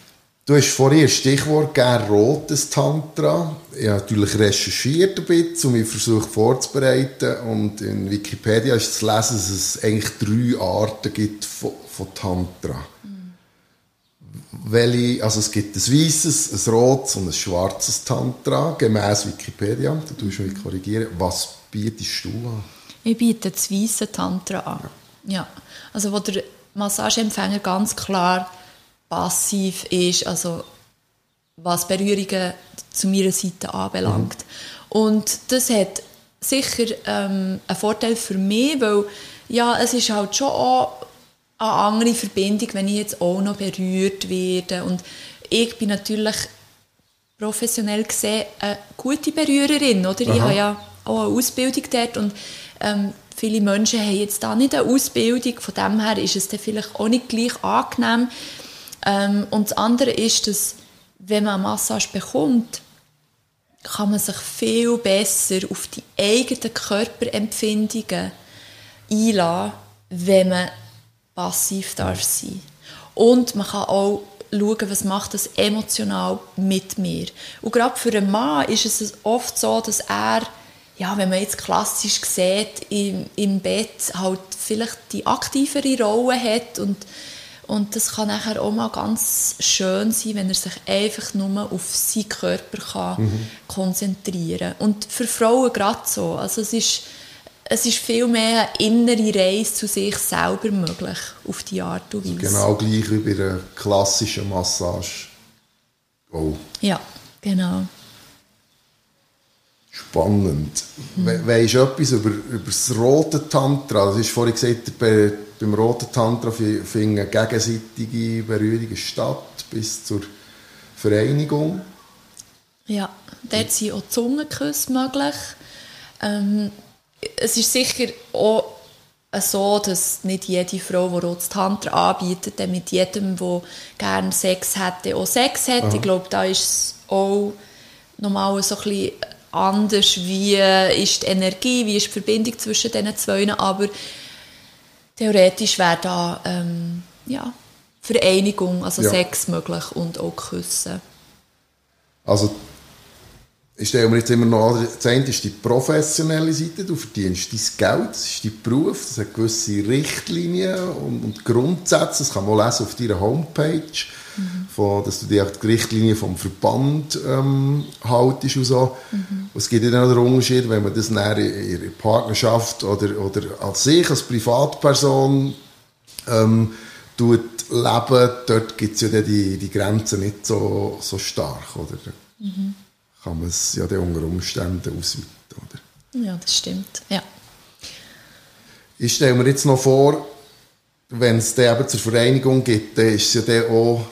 Du hast vorhin ein Stichwort gegeben, rotes Tantra. Ich habe natürlich recherchiert ein bisschen, um mich versucht vorzubereiten. Und in Wikipedia ist zu lesen, dass es eigentlich drei Arten gibt von, von Tantra. Mhm. Welche, also es gibt ein weißes, ein rotes und ein schwarzes Tantra, gemäß Wikipedia. Da tust du mich korrigieren. Was bietest du an? Ich biete das weiße Tantra an. Ja. ja. Also wo der Massageempfänger ganz klar passiv ist, also was Berührungen zu meiner Seite anbelangt. Mhm. Und das hat sicher ähm, einen Vorteil für mich, weil ja, es ist halt schon auch eine andere Verbindung, wenn ich jetzt auch noch berührt werde. Und ich bin natürlich professionell gesehen eine gute Berührerin, oder? Aha. Ich habe ja auch eine Ausbildung dort und ähm, viele Menschen haben jetzt da nicht eine Ausbildung, von dem her ist es dann vielleicht auch nicht gleich angenehm, ähm, und das andere ist, dass wenn man eine Massage bekommt, kann man sich viel besser auf die eigenen Körperempfindungen einladen, wenn man passiv darf sein. Und man kann auch schauen, was macht das emotional mit mir. Und gerade für einen Mann ist es oft so, dass er, ja, wenn man jetzt klassisch sieht, im, im Bett halt vielleicht die aktivere Rolle hat und und das kann nachher auch mal ganz schön sein, wenn er sich einfach nur auf seinen Körper kann mhm. konzentrieren kann. Und für Frauen gerade so. Also es ist es ist viel mehr eine innere Reise zu sich selber möglich, auf die Art und Weise. Genau gleich wie bei einer klassischen Massage. Oh. Ja, genau. Spannend. Mhm. Weisst du etwas über, über das rote Tantra? Das ist vorhin gesagt, beim roten Tantra finden gegenseitige Berührungen statt bis zur Vereinigung. Ja, dort sind auch Zungenküsse möglich. Ähm, es ist sicher auch so, dass nicht jede Frau, die Rotes Tantra anbietet, mit jedem, der gerne Sex hätte, auch Sex hat. Aha. Ich glaube, da ist es auch nochmal so ein bisschen anders, wie ist die Energie, wie ist die Verbindung zwischen diesen zwei, aber theoretisch wäre da ähm, ja, Vereinigung, also ja. Sex möglich und auch Küssen. Also ich stelle mir jetzt immer noch an, das eine ist die professionelle Seite, du verdienst dein Geld, das ist dein Beruf, das hat gewisse Richtlinien und, und Grundsätze, das kann man lesen auf deiner Homepage, mhm. Von, dass du die, die Richtlinien vom Verband ähm, haltest und so. Mhm. es gibt ja dann auch den Unterschied, wenn man das in ihrer Partnerschaft oder, oder als sich, als Privatperson ähm, tut leben, dort gibt es ja die, die Grenzen nicht so, so stark, oder? Mhm kann man es ja dann unter Umständen ausweiten. Oder? Ja, das stimmt. Ja. Ich stelle mir jetzt noch vor, wenn es dann eben zur Vereinigung gibt, dann ist es ja dann auch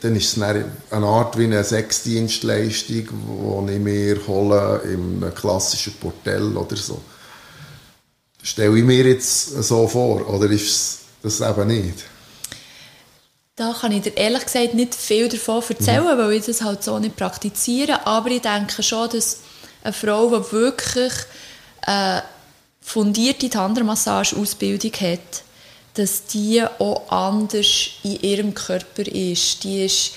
dann ist es eine Art wie eine Sexdienstleistung, die ich mir hole in einem klassischen Portell oder so. Stelle ich mir jetzt so vor, oder ist das eben nicht? Da kann ich dir ehrlich gesagt nicht viel davon erzählen, mhm. weil ich das halt so nicht praktiziere. Aber ich denke schon, dass eine Frau, die wirklich eine fundierte Tantra-Massage-Ausbildung hat, dass die auch anders in ihrem Körper ist. Die ist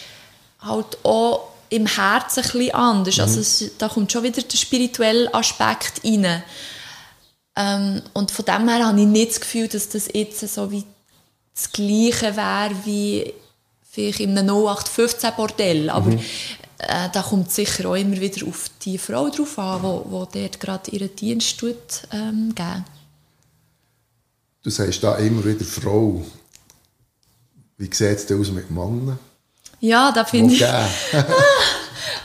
halt auch im Herzen ein bisschen anders. Also mhm. Also es, da kommt schon wieder der spirituelle Aspekt rein. Ähm, und von dem her habe ich nicht das Gefühl, dass das jetzt so wie das Gleiche wäre wie vielleicht in einem 0815 Bordell. Aber mhm. äh, da kommt sicher auch immer wieder auf die Frau drauf an, die dort gerade ihren Dienst tut, ähm, geben. Du sagst da immer wieder Frau. Wie sieht es denn aus mit Männern? Ja, da finde ich...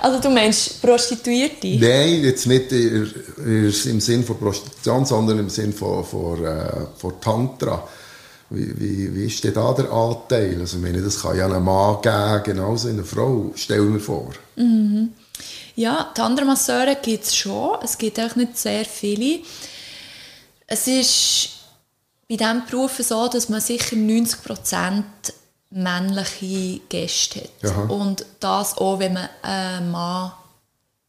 Also du meinst Prostituierte? Nein, jetzt nicht im Sinn von Prostitution, sondern im Sinn von, von, äh, von Tantra. Wie, wie, wie ist denn da der Anteil? Also ich meine, das kann ja einen Mann geben, genauso eine Frau, stell mir vor. Mhm. Ja, die anderen Masseure gibt es schon. Es gibt auch nicht sehr viele. Es ist bei diesem Beruf so, dass man sicher 90% männliche Gäste hat. Aha. Und das auch, wenn man ein Mann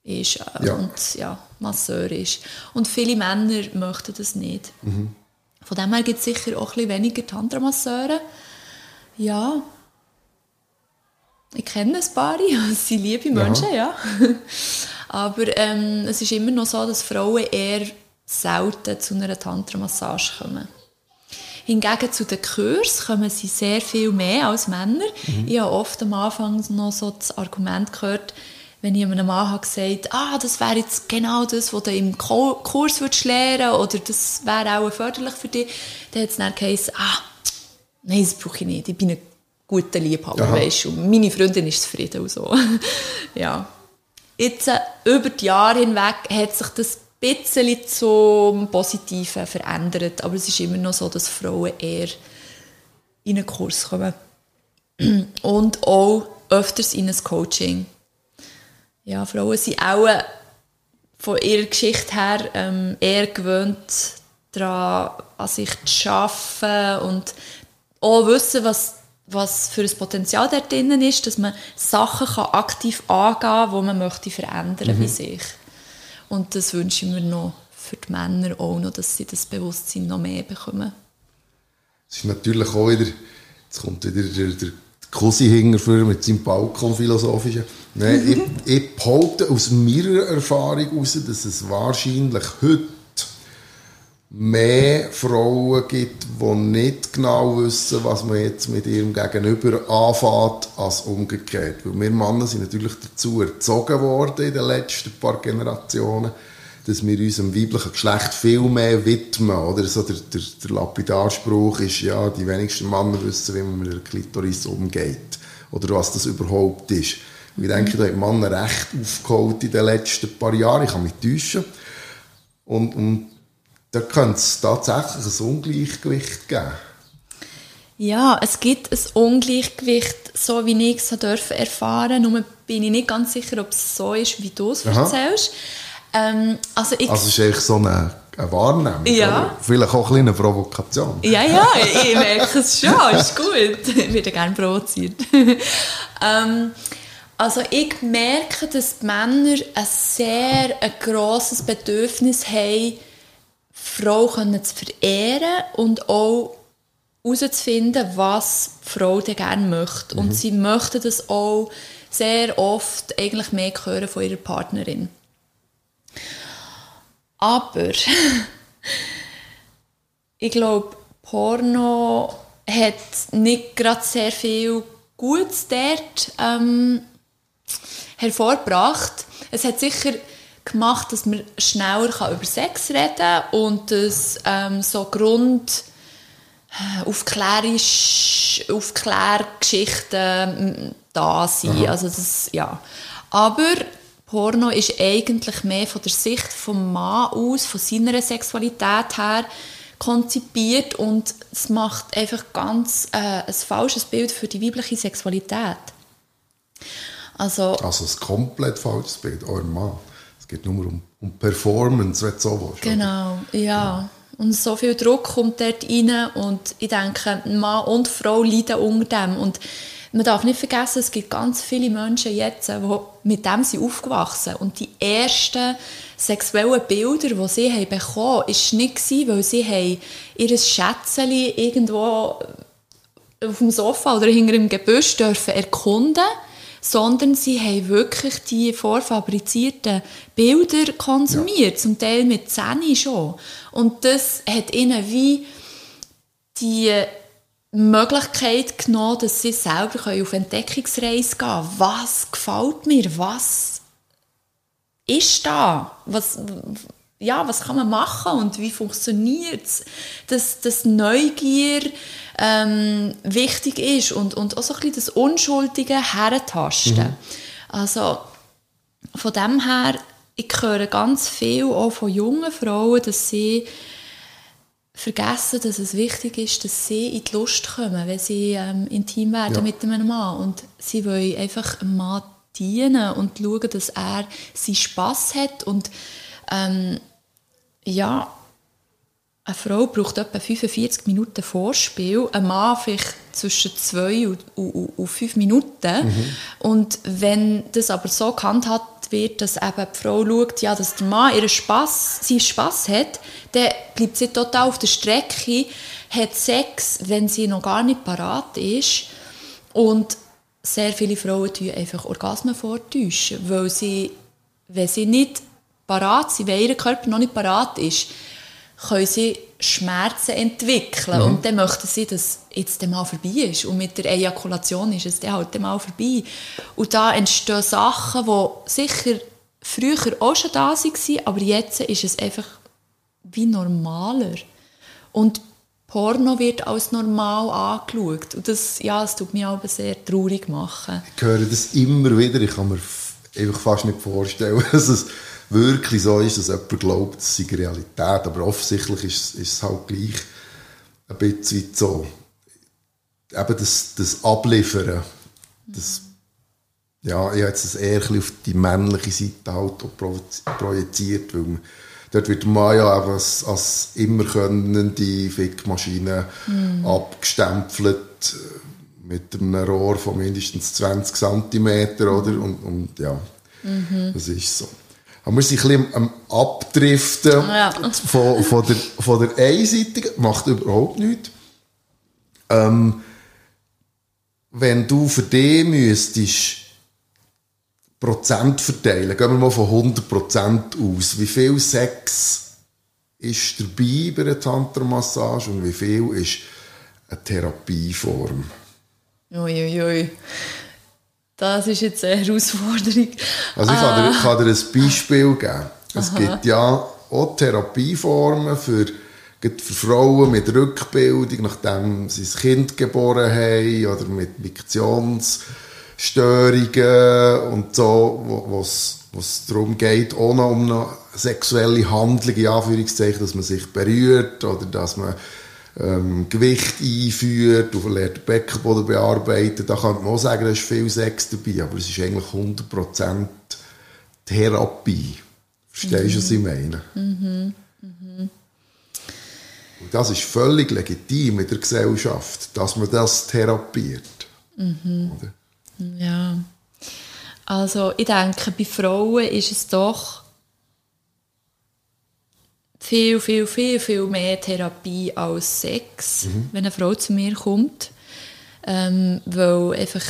ist äh, ja. und ja, Masseur ist. Und viele Männer möchten das nicht. Mhm. Von dem her gibt es sicher auch ein weniger Tantra-Masseure. Ja. Ich kenne ein paar, [LAUGHS] es sind liebe Menschen, ja. ja. [LAUGHS] Aber ähm, es ist immer noch so, dass Frauen eher selten zu einer Tantra-Massage kommen. Hingegen zu den Kurs kommen sie sehr viel mehr als Männer. Mhm. Ich habe oft am Anfang noch so das Argument gehört, wenn ich einem Mann habe gesagt ah, das wäre jetzt genau das, was du im Kurs würdest lernen oder das wäre auch förderlich für dich, dann hat es dann geheißen, ah, nein, das brauche ich nicht, ich bin ein guter Liebhaber, weißt du, meine Freundin ist zufrieden und so. [LAUGHS] ja. Jetzt, äh, über die Jahre hinweg, hat sich das bisschen zum Positiven verändert, aber es ist immer noch so, dass Frauen eher in einen Kurs kommen [CLEARS THROAT] und auch öfters in ein Coaching ja, Frauen sind auch äh, von ihrer Geschichte her ähm, eher gewöhnt, daran an sich zu arbeiten und auch wissen, was, was für ein Potenzial dort drin ist, dass man Sachen kann aktiv angehen kann, die man möchte verändern mhm. bei sich. Und das wünsche ich mir noch für die Männer auch noch, dass sie das Bewusstsein noch mehr bekommen. Es ist natürlich auch wieder, jetzt kommt wieder der, der Cousin hinterher mit seinem Balkonphilosophischen. Nein, ich, [LAUGHS] ich behaupte aus meiner Erfahrung heraus, dass es wahrscheinlich heute mehr Frauen gibt, die nicht genau wissen, was man jetzt mit ihrem Gegenüber anfängt, als umgekehrt. Weil wir Männer sind natürlich dazu erzogen worden in den letzten paar Generationen, dass wir unserem weiblichen Geschlecht viel mehr widmen, oder? So der, der, der Lapidarspruch ist, ja, die wenigsten Männer wissen, wie man mit der Klitoris umgeht. Oder was das überhaupt ist. Ich denke, da haben Männer recht aufgeholt in den letzten paar Jahren. Ich kann mich täuschen. Und, und da könnte es tatsächlich ein Ungleichgewicht geben. Ja, es gibt ein Ungleichgewicht, so wie ich es erfahren. Nur bin ich nicht ganz sicher, ob es so ist, wie du es erzählst. Ähm, also, ich, also es ist eigentlich so eine, eine Wahrnehmung. Ja. Oder? Vielleicht auch ein eine Provokation. Ja, ja, ich merke es schon. Ist gut. [LAUGHS] Ich werde gerne provoziert. [LAUGHS] ähm, also ich merke, dass die Männer ein sehr ein grosses Bedürfnis haben, Frau zu verehren und auch herauszufinden, was die Frau denn gerne möchte. Mhm. Und sie möchten das auch sehr oft eigentlich mehr hören von ihrer Partnerin. Aber [LAUGHS] ich glaube, Porno hat nicht gerade sehr viel Gutes dort ähm, hervorgebracht. Es hat sicher gemacht, dass man schneller über Sex reden kann und dass ähm, so Grund äh, Aufklärgeschichten da sind. Also das, ja. Aber Porno ist eigentlich mehr von der Sicht vom Mann aus, von seiner Sexualität her konzipiert und es macht einfach ganz äh, ein falsches Bild für die weibliche Sexualität. Also, also ein komplett falsches Bild, euer Mann. Es geht nur um, um Performance, wenn du so willst. Genau, ja. Und so viel Druck kommt dort rein und ich denke, Mann und Frau leiden unter dem. Und man darf nicht vergessen, es gibt ganz viele Menschen jetzt, die mit dem sind aufgewachsen Und die ersten sexuellen Bilder, die sie haben bekommen haben, war nicht, weil sie ihr Schätzchen irgendwo auf dem Sofa oder hinter dem Gebüsch dürfen erkunden durften sondern sie haben wirklich die vorfabrizierten Bilder konsumiert, ja. zum Teil mit Zähne schon. Und das hat ihnen wie die Möglichkeit genommen, dass sie selber auf Entdeckungsreise gehen können. Was gefällt mir? Was ist da? Was, ja, was kann man machen und wie funktioniert es? Dass, dass Neugier ähm, wichtig ist und, und auch so ein bisschen das Unschuldige herentasten. Mhm. Also von dem her, ich höre ganz viel auch von jungen Frauen, dass sie vergessen, dass es wichtig ist, dass sie in die Lust kommen, wenn sie ähm, intim werden ja. mit einem Mann. Und sie wollen einfach einem Mann dienen und schauen, dass er seinen Spass hat und ähm, ja, eine Frau braucht etwa 45 Minuten Vorspiel, ein Mann vielleicht zwischen 2 und, und, und 5 Minuten. Mhm. Und wenn das aber so gehandhabt wird, dass eben die Frau schaut, ja, dass der Mann ihren Spass, seinen Spass hat, dann bleibt sie total auf der Strecke, hat Sex, wenn sie noch gar nicht parat ist. Und sehr viele Frauen täuschen einfach Orgasmen vortäuschen, weil sie, wenn sie nicht parat sind, wenn ihr Körper noch nicht parat ist, können sie Schmerzen entwickeln. Mhm. Und dann möchten sie, dass jetzt mal vorbei ist. Und mit der Ejakulation ist es dann halt mal vorbei. Und da entstehen Sachen, die sicher früher auch schon da waren, aber jetzt ist es einfach wie normaler. Und Porno wird als normal angeschaut. Und das, ja, das tut mich aber sehr traurig machen. Ich höre das immer wieder. Ich kann mir einfach fast nicht vorstellen, [LAUGHS] dass es wirklich so ist, dass jemand glaubt, es sei Realität. Aber offensichtlich ist, ist es halt gleich ein bisschen so. Eben das, das Abliefern, das, ja, ich habe jetzt das eher auf die männliche Seite halt projiziert, weil man, dort wird man ja eben als, als immer könnende Fickmaschine mm. abgestempelt mit einem Rohr von mindestens 20 cm, oder? Und, und ja, mhm. das ist so. Aber wir sind ein bisschen am Abdriften ja. von, von, der, von der einseitigen. Macht überhaupt nichts. Ähm, wenn du für dich müsstest Prozent verteilen, gehen wir mal von 100% aus, wie viel Sex ist dabei bei einer Tantra-Massage und wie viel ist eine Therapieform? Uiuiui. Ui, ui. Das ist jetzt eine Herausforderung. Also ich kann, dir, ich kann dir ein Beispiel geben. Es gibt ja auch Therapieformen für, für Frauen mit Rückbildung, nachdem sie ein Kind geboren haben oder mit Migrationsstörungen und so, wo es darum geht, ohne um eine sexuelle Handlung, in Anführungszeichen, dass man sich berührt oder dass man ähm, Gewicht einführt, auf den Beckenboden bearbeitet. Da kann man auch sagen, da ist viel Sex dabei, aber es ist eigentlich 100% Therapie. Verstehst du, mhm. was ich meine? Mhm. Mhm. Und das ist völlig legitim in der Gesellschaft, dass man das therapiert. Mhm. Ja. Also ich denke, bei Frauen ist es doch viel, viel, viel, viel mehr Therapie als Sex, mhm. wenn eine Frau zu mir kommt. Ähm, weil einfach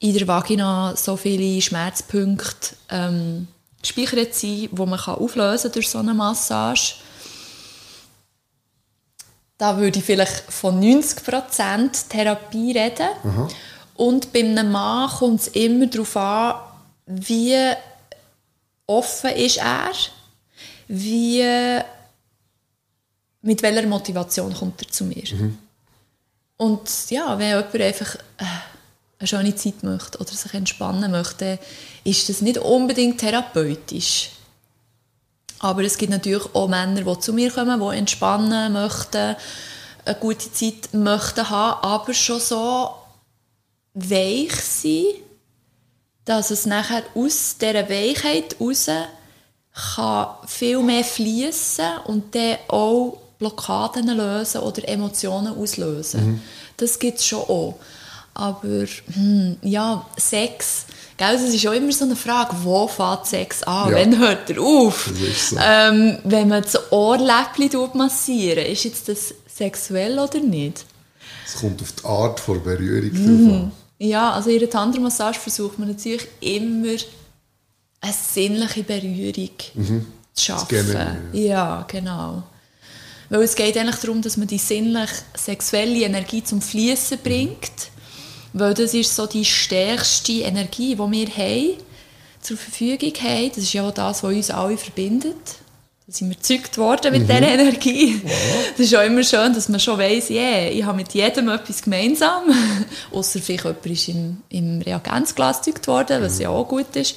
in der Vagina so viele Schmerzpunkte ähm, gespeichert sind, die man kann auflösen durch so eine Massage. Da würde ich vielleicht von 90% Therapie reden. Mhm. Und bei einem Mann kommt es immer darauf an, wie offen ist er, wie, mit welcher Motivation kommt er zu mir. Mhm. Und ja, wenn jemand einfach äh, eine schöne Zeit möchte oder sich entspannen möchte, ist das nicht unbedingt therapeutisch. Aber es gibt natürlich auch Männer, die zu mir kommen, die entspannen möchten, eine gute Zeit möchten haben, aber schon so weich sind, dass es nachher aus dieser Weichheit heraus kann viel mehr fließen und dann auch Blockaden lösen oder Emotionen auslösen. Mhm. Das gibt es schon auch. Aber hm, ja, Sex, gell, das ist auch immer so eine Frage, wo fängt Sex an, ja. wann hört er auf? So. Ähm, wenn man das Ohrläppchen massieren, ist jetzt das sexuell oder nicht? Es kommt auf die Art von Berührung mhm. an. Ja, also in der Tantra-Massage versucht man natürlich immer eine sinnliche Berührung mhm. zu schaffen. Ja. ja, genau. Weil es geht eigentlich darum, dass man die sinnlich-sexuelle Energie zum Fließen bringt. Weil das ist so die stärkste Energie, die wir haben, zur Verfügung haben. Das ist ja auch das, was uns alle verbindet. Da sind wir gezeugt worden mit mhm. dieser Energie. Ja. Das ist auch immer schön, dass man schon weiss, yeah, ich habe mit jedem etwas gemeinsam. [LAUGHS] Außer vielleicht jemand ist im, im Reagenzglas gezeugt worden, was mhm. ja auch gut ist.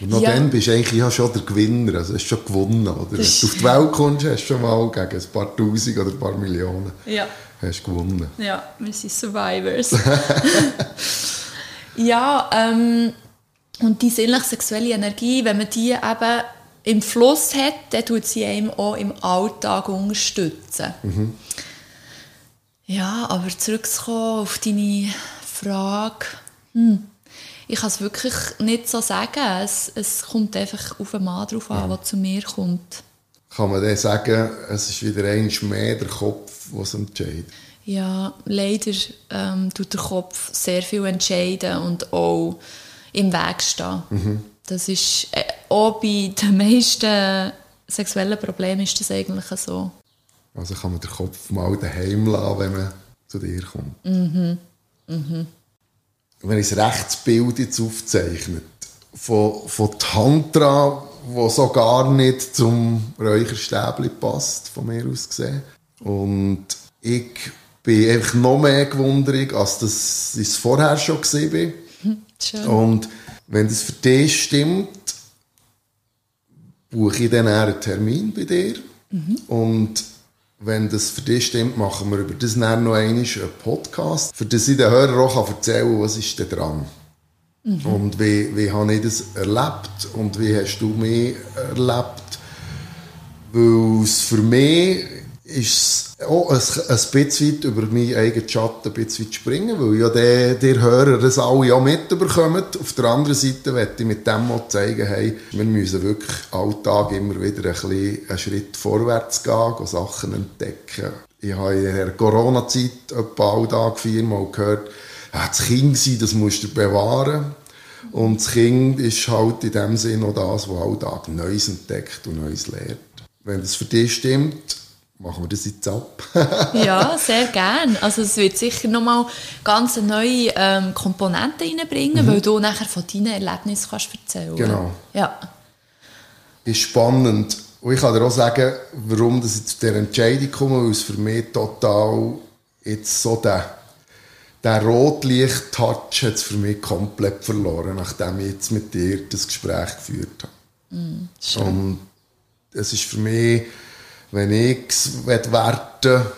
Und noch ja. dann bist du eigentlich ja schon der Gewinner, also hast schon gewonnen. Oder? Wenn du auf die Welt kommst, hast du schon mal gegen ein paar Tausend oder ein paar Millionen ja. hast gewonnen. Ja, wir sind Survivors. [LAUGHS] ja, ähm, und die sinnlich-sexuelle Energie, wenn man die eben im Fluss hat, dann tut sie einem auch im Alltag unterstützen. Mhm. Ja, aber zurückzukommen auf deine Frage. Hm. Ich kann es wirklich nicht so sagen. Es, es kommt einfach auf den Mann drauf an, ja. der zu mir kommt. Kann man dann sagen, es ist wieder ein mehr der Kopf, was entscheidet? Ja, leider ähm, tut der Kopf sehr viel entscheiden und auch im Weg stehen. Mhm. Das ist äh, auch bei den meisten sexuellen Problemen ist das eigentlich so. Also kann man den Kopf mal daheim lassen, wenn man zu dir kommt. Mhm. Mhm. Wenn ich das Rechtsbild jetzt aufzeichnet, von, von Tantra, wo so gar nicht zum Räucherstäbli passt, von mir aus gesehen. Und ich bin einfach noch mehr gewundert, als das ich vorher schon war. Schön. Und wenn das für dich stimmt, buche ich dann einen Termin bei dir. Mhm. Und wenn das für dich stimmt, machen wir über das dann noch einmal einen Podcast, für das ich den Hörern auch erzählen kann, was ist da dran. Mhm. Und wie, wie habe ich das erlebt und wie hast du mich erlebt? Weil es für mich ist es auch ein, ein bisschen weit über meinen eigenen Schatten ein bisschen weit springen, weil ja der, der Hörer das alle auch mitbekommen. Auf der anderen Seite möchte ich mit dem auch zeigen, hey, wir müssen wirklich alltag immer wieder ein bisschen einen Schritt vorwärts gehen, gehen Sachen entdecken. Ich habe in der Corona-Zeit etwa alltag viermal gehört, ja, das Kind sein, das musst du bewahren. Und das Kind ist halt in dem Sinne auch das, was alltag Neues entdeckt und Neues lernt. Wenn das für dich stimmt, machen wir das jetzt ab. [LAUGHS] ja, sehr gern. Also es wird sicher nochmal ganz neue ähm, Komponenten reinbringen, mhm. weil du nachher von deinen Erlebnissen kannst erzählen Genau. Ja. ist spannend. Und ich kann dir auch sagen, warum das zu dieser Entscheidung komme, weil es für mich total jetzt so der, der Rotlicht-Touch hat es für mich komplett verloren, nachdem ich jetzt mit dir das Gespräch geführt habe. Mm, Und es ist für mich, wenn ich es werte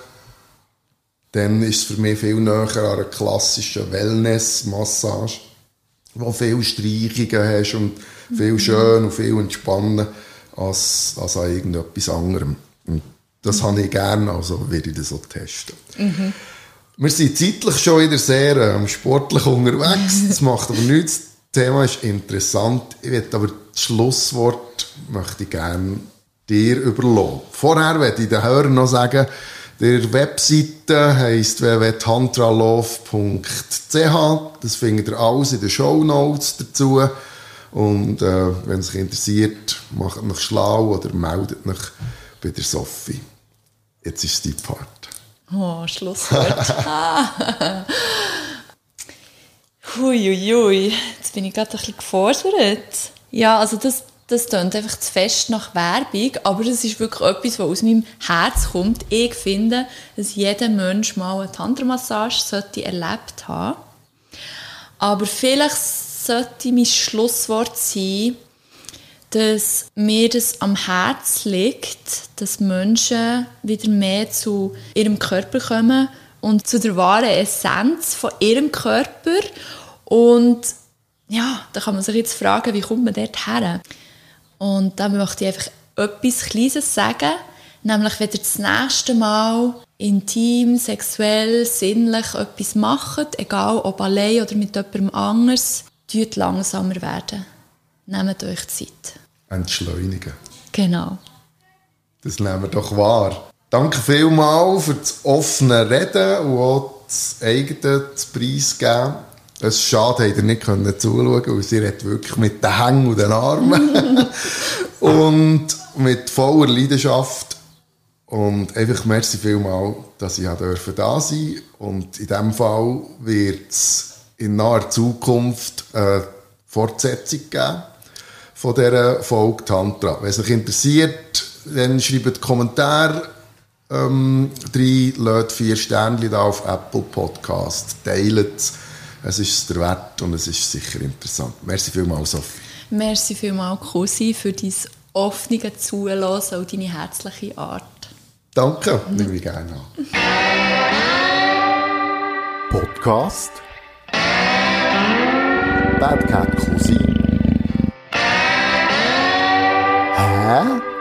dann ist es für mich viel näher an einer klassischen Wellness-Massage, wo viel Streichungen hast und viel schön und viel entspannen, als, als an irgendetwas anderem. Und das habe ich gerne, also werde ich das so testen. Wir sind zeitlich schon wieder sehr ähm, sportlich unterwegs, das [LAUGHS] macht aber nichts. Das Thema ist interessant. Ich möchte aber das Schlusswort möchte ich gerne dir überlassen. Vorher möchte ich den Hörern noch sagen, der Webseite heisst www.tantralove.ch. Das findet ihr alles in den Show Notes dazu. Und äh, wenn es euch interessiert, macht euch schlau oder meldet euch bei der Sophie. Jetzt ist die Part. Oh, Schlusswort. [LAUGHS] Huiuiui, jetzt bin ich gerade ein bisschen gefordert. Ja, also das, das klingt einfach zu fest nach Werbung, aber das ist wirklich etwas, was aus meinem Herz kommt. Ich finde, dass jeder Mensch mal eine Tantra-Massage sollte erlebt haben. Aber vielleicht sollte mein Schlusswort sein, dass mir das am Herz liegt, dass Menschen wieder mehr zu ihrem Körper kommen und zu der wahren Essenz von ihrem Körper. Und ja, da kann man sich jetzt fragen, wie kommt man dort her? Und da möchte ich einfach etwas Kleines sagen, nämlich wenn ihr das nächste Mal intim, sexuell, sinnlich etwas macht, egal ob allein oder mit jemandem anders, tut langsamer werden. Nehmt euch Zeit. Entschleunigen. Genau. Das nehmen wir doch wahr. Danke vielmals für das offene Reden und auch das eigene Preisgeben. Es ist schade, dass ihr nicht können zuschauen weil sie redet wirklich mit den Hängen und den Armen. [LAUGHS] und mit voller Leidenschaft. Und einfach merci vielmals, dass ich da sein durfte. Und in diesem Fall wird es in naher Zukunft eine Fortsetzung geben von dieser Folge Tantra. Wenn es euch interessiert, dann schreibt Kommentare ähm, rein, lasst vier Sternchen da auf Apple Podcast, teilt es. Es ist es der Wert und es ist sicher interessant. Merci vielmals, Sophie. Merci vielmals, Cousin, für dein offene Zuhören und deine herzliche Art. Danke, nehme ich gerne an. Podcast Bad Cat Cousin. Hä?